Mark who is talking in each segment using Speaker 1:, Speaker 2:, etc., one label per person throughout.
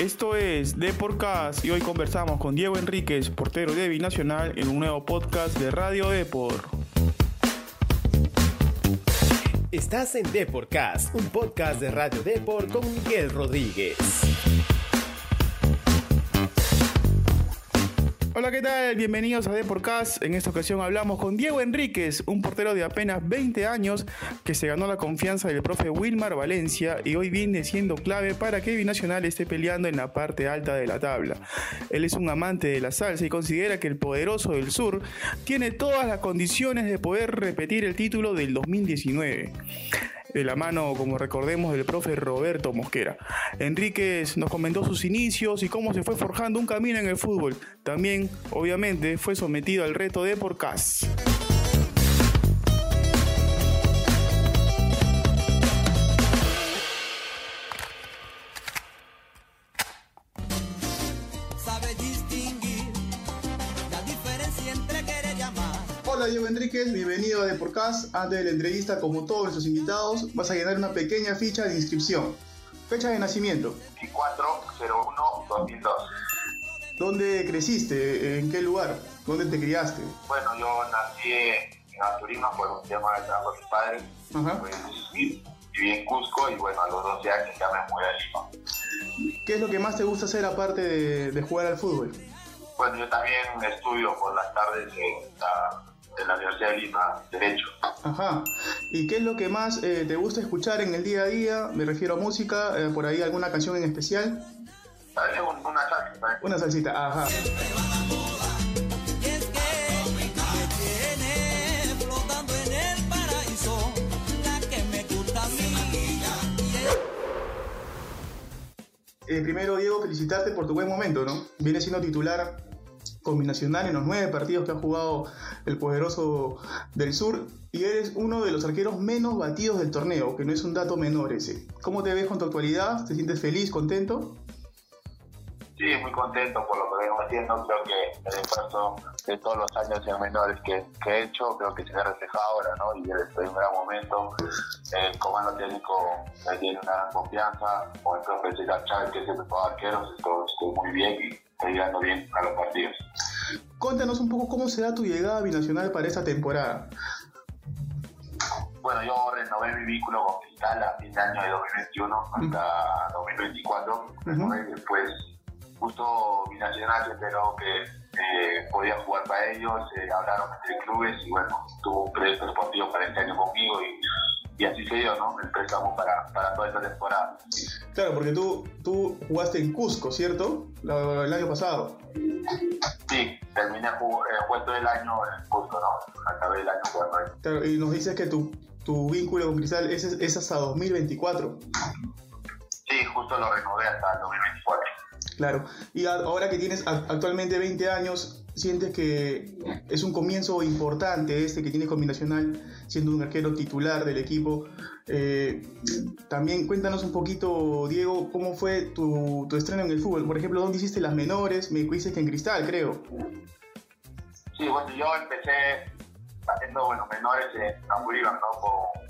Speaker 1: Esto es Deporcast y hoy conversamos con Diego Enríquez, portero de Binacional, en un nuevo podcast de Radio Depor.
Speaker 2: Estás en Deporcast, un podcast de Radio Depor con Miguel Rodríguez.
Speaker 1: Hola, ¿qué tal? Bienvenidos a Deporcast. En esta ocasión hablamos con Diego Enríquez, un portero de apenas 20 años que se ganó la confianza del profe Wilmar Valencia y hoy viene siendo clave para que Binacional esté peleando en la parte alta de la tabla. Él es un amante de la salsa y considera que el poderoso del sur tiene todas las condiciones de poder repetir el título del 2019 de la mano, como recordemos, del profe Roberto Mosquera. Enríquez nos comentó sus inicios y cómo se fue forjando un camino en el fútbol. También, obviamente, fue sometido al reto de Porcas. Enríquez, bienvenido a Deporcast. Antes de la entrevista, como todos nuestros invitados, vas a llenar una pequeña ficha de inscripción. Fecha de nacimiento.
Speaker 3: 2401-2002.
Speaker 1: ¿Dónde creciste? ¿En qué lugar? ¿Dónde te criaste?
Speaker 3: Bueno, yo nací en Aturima por un tema de trabajo de mis padres.
Speaker 1: Ajá.
Speaker 3: Pues, viví en Cusco y bueno, a los 12 años ya me mudé a Lima.
Speaker 1: ¿Qué es lo que más te gusta hacer aparte de, de jugar al fútbol?
Speaker 3: Bueno, yo también estudio por las tardes en la, en la Universidad de Lima, Derecho.
Speaker 1: Ajá. ¿Y qué es lo que más eh, te gusta escuchar en el día a día? Me refiero a música, eh, por ahí alguna canción en especial.
Speaker 3: Un- una salsa, ¿sabes?
Speaker 1: Una salsita, ajá. Eh, primero, Diego, felicitarte por tu buen momento, ¿no? Vienes siendo titular combinacional en los nueve partidos que ha jugado el poderoso del sur y eres uno de los arqueros menos batidos del torneo, que no es un dato menor ese. ¿Cómo te ves con tu actualidad? ¿Te sientes feliz, contento?
Speaker 3: Sí, muy contento por lo que vengo haciendo. Creo que el esfuerzo de todos los años en menores que, que he hecho, creo que se ve reflejado ahora, ¿no? Y estoy en un gran momento. El comando técnico me tiene una gran confianza. Con el profe César Chávez, que es el preparador de arqueros, estoy, muy bien y estoy llegando bien a los partidos.
Speaker 1: Cuéntanos un poco cómo será tu llegada a Binacional para esta temporada.
Speaker 3: Bueno, yo renové mi vínculo con Cristal a fin de año de 2021 hasta 2024. Renové y después, justo Binacional enteró que eh, podía jugar para ellos, eh, hablaron entre clubes y bueno, tuvo un proyecto deportivo para este año conmigo y, y así se dio, ¿no? El préstamo para, para toda esta temporada.
Speaker 1: Claro, porque tú, tú jugaste en Cusco, ¿cierto? La- el año pasado.
Speaker 3: Sí, terminé jug- eh, el año en Cusco, ¿no? Acabé el año jugando ahí.
Speaker 1: Claro, y nos dices que tu, tu vínculo con Cristal es, es hasta 2024.
Speaker 3: Sí, justo lo renové hasta el 2024.
Speaker 1: Claro. Y ahora que tienes actualmente 20 años, ¿sientes que es un comienzo importante este que tienes combinacional, siendo un arquero titular del equipo? Eh, también cuéntanos un poquito, Diego, cómo fue tu, tu estreno en el fútbol. Por ejemplo, ¿dónde hiciste las menores? Me dices que en Cristal, creo.
Speaker 3: Sí, bueno, yo empecé haciendo bueno, menores en Apurímac, ¿no?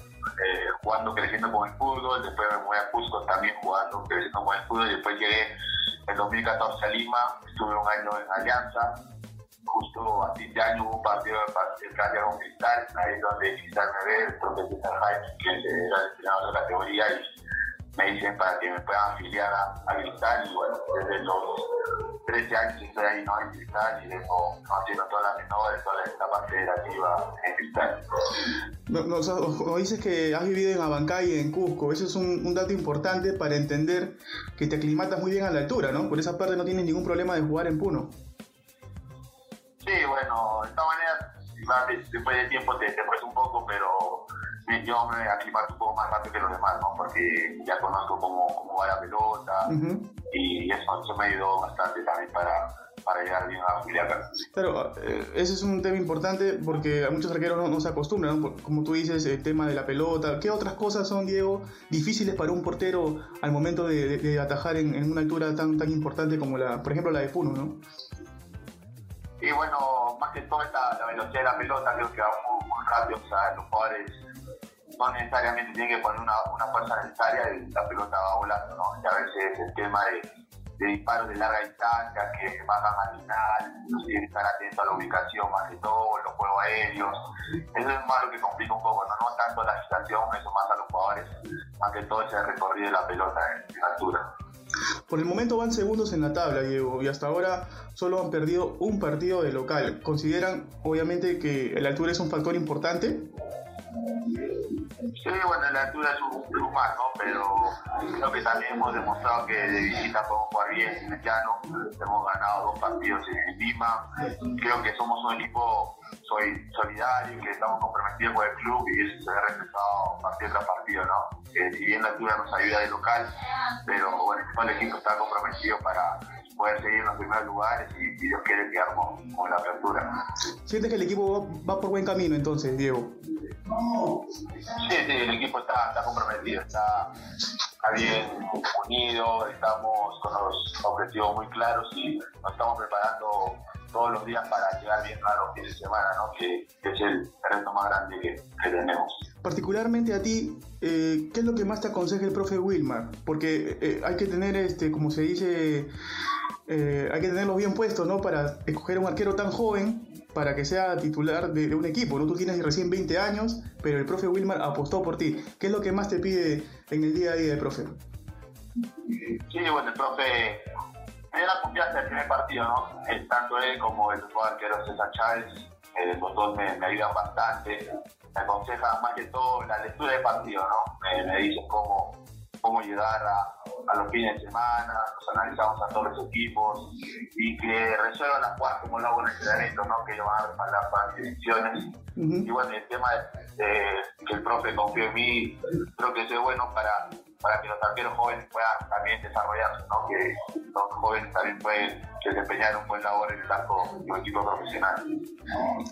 Speaker 3: Eh, jugando, creciendo con el fútbol, después me mudé a Cusco también jugando, creciendo con el fútbol, y después llegué en 2014 a Lima, estuve un año en Alianza, justo a fin de año hubo un partido de de con Cristal, ahí donde Cristal me ve, el profe César Jaime, que era el entrenador de la categoría, y me dicen para que me puedan afiliar a, a Cristal, y bueno, desde los 13 años estoy ahí, ¿no? En Cristal, y vengo haciendo todas las menores, toda la etapa federativa en Cristal.
Speaker 1: No- Nos, nos dices que has vivido en Abancay y en Cusco. Eso es un, un dato importante para entender que te aclimatas muy bien a la altura, ¿no? Por esa parte no tienes ningún problema de jugar en Puno.
Speaker 3: Sí, bueno, de igual de- después de tiempo te, te un poco, pero yo me aclimato un poco más rápido que los demás, ¿no? Porque ya conozco cómo, cómo va la pelota y eso, eso me ayudó bastante también para, para llegar bien a la familia acá.
Speaker 1: Claro, eh, ese es un tema importante porque a muchos arqueros no, no se acostumbran, como tú dices, el tema de la pelota. ¿Qué otras cosas son, Diego, difíciles para un portero al momento de, de- de atajar en, en una altura tan, tan importante como la, por ejemplo, la de Puno, ¿no?
Speaker 3: Y bueno, más que todo la, la velocidad de la pelota, creo que va muy, muy rápido, o sea, los jugadores no necesariamente tienen que poner una, una fuerza necesaria y la pelota va volando, ¿no? Y a veces el tema de, disparos de larga distancia que bajan al final, nos tienen que estar atentos a la ubicación más que todo, los juegos aéreos. Eso es más lo que complica un poco, no, no tanto la situación, eso más a los jugadores, más que todo ese recorrido de la pelota en, en altura.
Speaker 1: Por el momento van segundos en la tabla, Diego, y hasta ahora solo han perdido un partido de local. ¿Consideran, obviamente, que la altura es un factor importante?
Speaker 3: Sí, bueno, la altura es un plus más, ¿no? Pero creo que también hemos demostrado que de visita podemos jugar bien en el llano. Hemos ganado dos partidos en Lima. Creo que somos un equipo soy solidario, que estamos comprometidos con el club y eso se ve reflejado partido tras partido, ¿no? Si bien la altura nos ayuda de local, pero bueno, el equipo está comprometido para poder seguir en los primeros lugares y, si Dios quiere quedarnos con la apertura.
Speaker 1: ¿Sientes que el equipo va por buen camino entonces, Diego?
Speaker 3: Sí, sí, el equipo está, está comprometido, está, bien unido, estamos con los objetivos muy claros y nos estamos preparando todos los días para llegar bien a los fines de semana, ¿no? que, es el reto más grande que, que tenemos.
Speaker 1: Particularmente a ti, eh, ¿qué es lo que más te aconseja el profe Wilmar? Porque eh, hay que tener, este, como se dice, eh, hay que tenerlos bien puestos, ¿no? Para escoger un arquero tan joven para que sea titular de, un equipo, ¿no? Tú tienes recién 20 años, pero el profe Wilmar apostó por ti. ¿Qué es lo que más te pide en el día a día del profe?
Speaker 3: Sí, bueno, el profe me dio la confianza del primer partido, ¿no? Tanto él como el otro arquero César Chávez, eh, los me, ayudan bastante, me aconsejan más que todo la lectura del partido, ¿no? Me, me dicen cómo, cómo llegar a, a, los fines de semana, nos analizamos a todos los equipos y que resuelvan las jugadas como lo hago en el entrenamiento, ¿no? Que ellos van a respaldar para las decisiones. Uh -huh. Y bueno, el tema de, de, que el profe confíe en mí, creo que es bueno para para que los arqueros jóvenes puedan también desarrollarse, ¿no? que los jóvenes también pueden desempeñar un buen labor en el arco de un equipo profesional.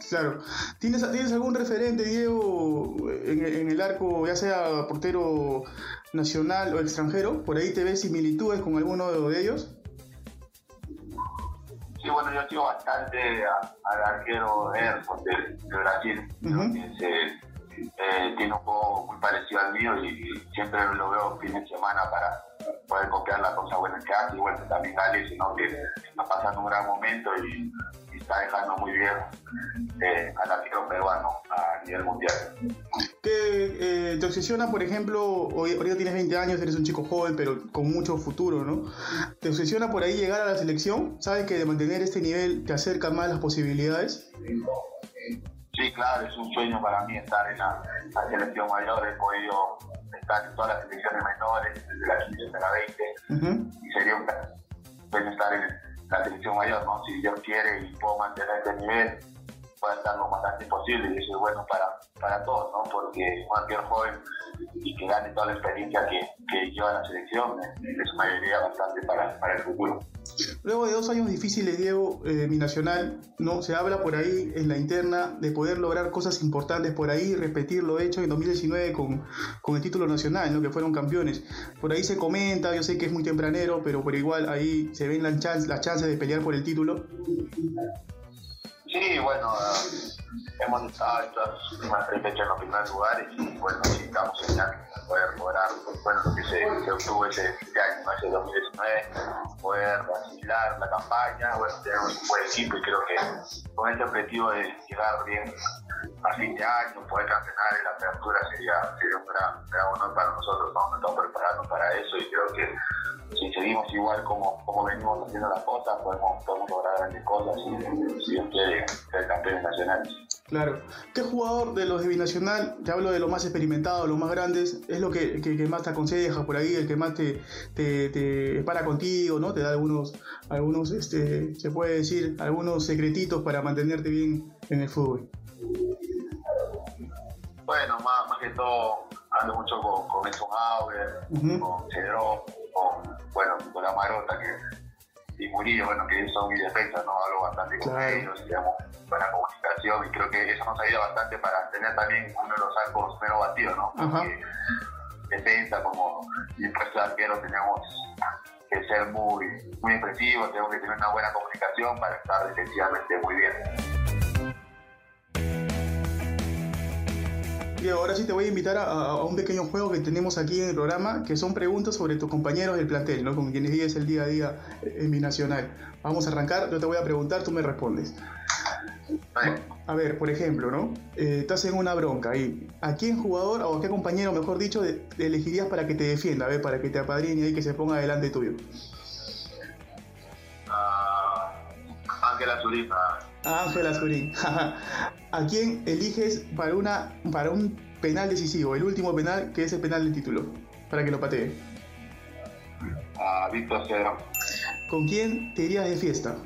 Speaker 1: Claro. ¿Tienes, ¿tienes algún referente, Diego, en, en, el arco, ya sea portero nacional o extranjero? ¿Por ahí te ves similitudes con alguno de ellos?
Speaker 3: Sí, bueno, yo sigo bastante al arquero Erfurt de, de Brasil, uh -huh. que se eh, tiene un juego muy parecido al mío y siempre lo veo fin de semana para poder copiar las cosas buenas que hace. Y bueno, también Alex, ¿no? que está pasando un gran momento y, está dejando muy bien eh, al arquero peruano a nivel mundial.
Speaker 1: ¿Qué eh, te obsesiona, por ejemplo, hoy, ahorita tienes 20 años, eres un chico joven, pero con mucho futuro, ¿no? ¿Te obsesiona por ahí llegar a la selección? ¿Sabes que de mantener este nivel te acerca más las posibilidades?
Speaker 3: Sí, claro, es un sueño para mí estar en la, la selección mayor. He podido estar en todas las selecciones menores, desde la 15 hasta la 20, uh -huh. y sería un sueño estar en la selección mayor, ¿no? Si Dios quiere y puedo mantener este nivel, puedo estar lo más antes posible, y eso es bueno para, para todos, ¿no? Porque cualquier joven y que gane toda la experiencia que, que lleva la selección es una mayoría bastante para, para el futuro.
Speaker 1: Luego de dos años difíciles, Diego, eh, mi nacional, ¿no? Se habla por ahí en la interna de poder lograr cosas importantes por ahí, repetir lo hecho en 2019 con, con el título nacional, ¿no? Que fueron campeones. Por ahí se comenta, yo sé que es muy tempranero, pero por igual ahí se ven las chances, las chances de pelear por el título.
Speaker 3: Sí, bueno, hemos estado estas últimas tres fechas en los primeros lugares y bueno, necesitamos soñar poder lograr bueno, lo que se, se obtuvo ese, ese año, ese 2019, poder asimilar la campaña, bueno, tenemos un buen equipo y creo que con este objetivo de llegar bien a fin de año, poder campeonar en la apertura sería, sería un gran, gran honor para nosotros, ¿no? estamos preparando para eso y creo que si seguimos igual como, como venimos haciendo las cosas, podemos, podemos lograr grandes cosas si quiere, nacionales.
Speaker 1: Claro. ¿Qué jugador de los de Binacional, te hablo de los más experimentados, los más grandes, es lo que, que, que más te aconseja por ahí, el que más te, te, te, para contigo, ¿no? Te da algunos, algunos este, se puede decir, algunos secretitos para mantenerte bien en el fútbol.
Speaker 3: Bueno, más, más que todo, ando mucho con, con Auer, uh -huh. con Cedro, con, bueno, con la Marota que, y Murillo, bueno, que son mis defensas, ¿no? Hablo bastante con claro. ellos, digamos, buena comunicación y creo que eso nos ayuda bastante para tener también uno de los arcos menos batidos, ¿no? Porque defensa como y después arquero tenemos que ser muy, muy expresivos, tenemos que tener una buena comunicación para estar defensivamente muy bien.
Speaker 1: Diego, ahora sí te voy a invitar a, un pequeño juego que tenemos aquí en el programa, que son preguntas sobre tus compañeros del plantel, ¿no? Con quienes vives el día a día en Binacional. Vamos a arrancar, yo te voy a preguntar, tú me respondes. A ver, por ejemplo, ¿no? Eh, estás en una bronca ahí. ¿A quién jugador o a qué compañero, mejor dicho, de- elegirías para que te defienda, a ver, para que te apadrine y que se ponga delante tuyo?
Speaker 3: Ah, Ángela Zurita.
Speaker 1: A Ángel Azurín. ¿A quién eliges para, una, para un penal decisivo, el último penal que es el penal del título, para que lo patee?
Speaker 3: A Víctor Cedrón.
Speaker 1: ¿Con quién te irías de fiesta?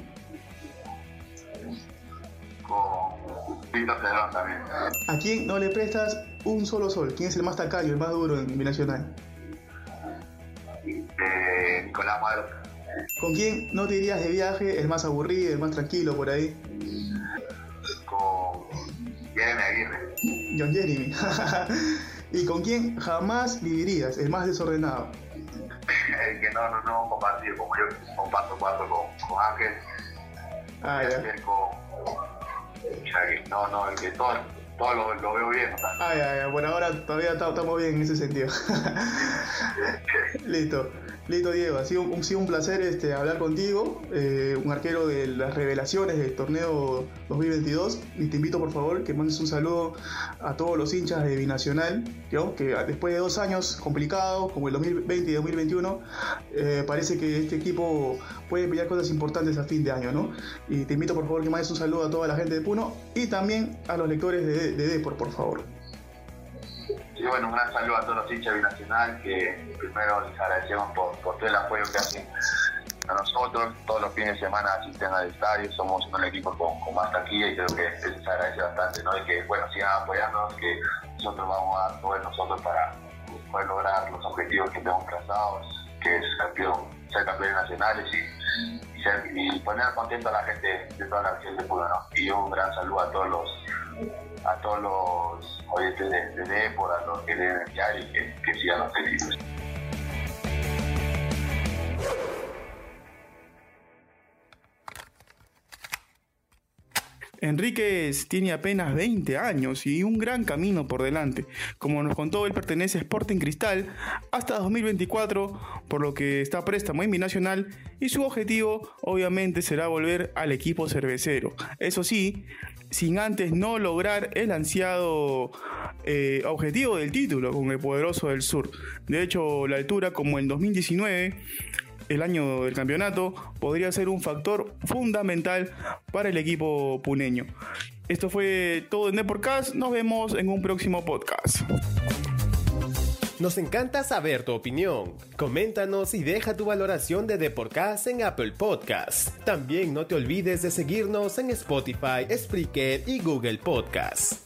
Speaker 3: Con Víctor Cedrón también.
Speaker 1: ¿A quién no le prestas un solo sol? ¿Quién es el más tacaño, el más duro en Binacional?
Speaker 3: Eh, Nicolás Madero.
Speaker 1: ¿Con quién no te irías de viaje, el más aburrido, el más tranquilo por ahí?
Speaker 3: Con Jeremy Aguirre.
Speaker 1: John Jeremy. ¿Y con quién jamás vivirías, el más desordenado?
Speaker 3: El que no, no, no compartido como yo comparto cuarto con, con Ángel.
Speaker 1: Ah, ya.
Speaker 3: con. o sea, que No, no, el que todo, todo lo, lo veo bien. o sea,
Speaker 1: Ah, ya, ya. Bueno, ahora todavía ta- estamos bien en ese sentido. Listo. Listo, Diego. Ha sido un, sido un placer este, hablar contigo, eh, un arquero de las revelaciones del torneo 2022. Y te invito, por favor, que mandes un saludo a todos los hinchas de Binacional, ¿no? que después de dos años complicados, como el 2020 y 2021, eh, parece que este equipo puede pelear cosas importantes a fin de año. ¿no? Y te invito, por favor, que mandes un saludo a toda la gente de Puno y también a los lectores de, de Depor, por favor.
Speaker 3: Y bueno, un gran saludo a todos los hinchas binacional que primero les agradecemos por, todo el apoyo que hacen a nosotros. Todos los fines de semana asisten al estadio, somos un equipo con, con más taquilla y creo que eso se agradece bastante, ¿no? Y que, bueno, sigan apoyándonos, que nosotros vamos a de nosotros para poder lograr los objetivos que tenemos trazados, que es campeón, ser campeones nacionales y poner contento a la gente de toda la región de Puno, ¿no? Y un gran saludo a todos los a todos los oyentes de, de Depor, a los que deben enviar y que, que sigan los felices.
Speaker 1: Enríquez tiene apenas 20 años y un gran camino por delante. Como nos contó, él pertenece a Sporting Cristal hasta 2024, por lo que está préstamo en Binacional y su objetivo obviamente será volver al equipo cervecero. Eso sí, sin antes no lograr el ansiado eh, objetivo del título con el poderoso del sur. De hecho, la altura como en 2019 el año del campeonato podría ser un factor fundamental para el equipo puneño. Esto fue todo en Deporcast. Nos vemos en un próximo podcast.
Speaker 2: Nos encanta saber tu opinión. Coméntanos y deja tu valoración de Deporcast en Apple Podcasts. También no te olvides de seguirnos en Spotify, Spreaker y Google Podcasts.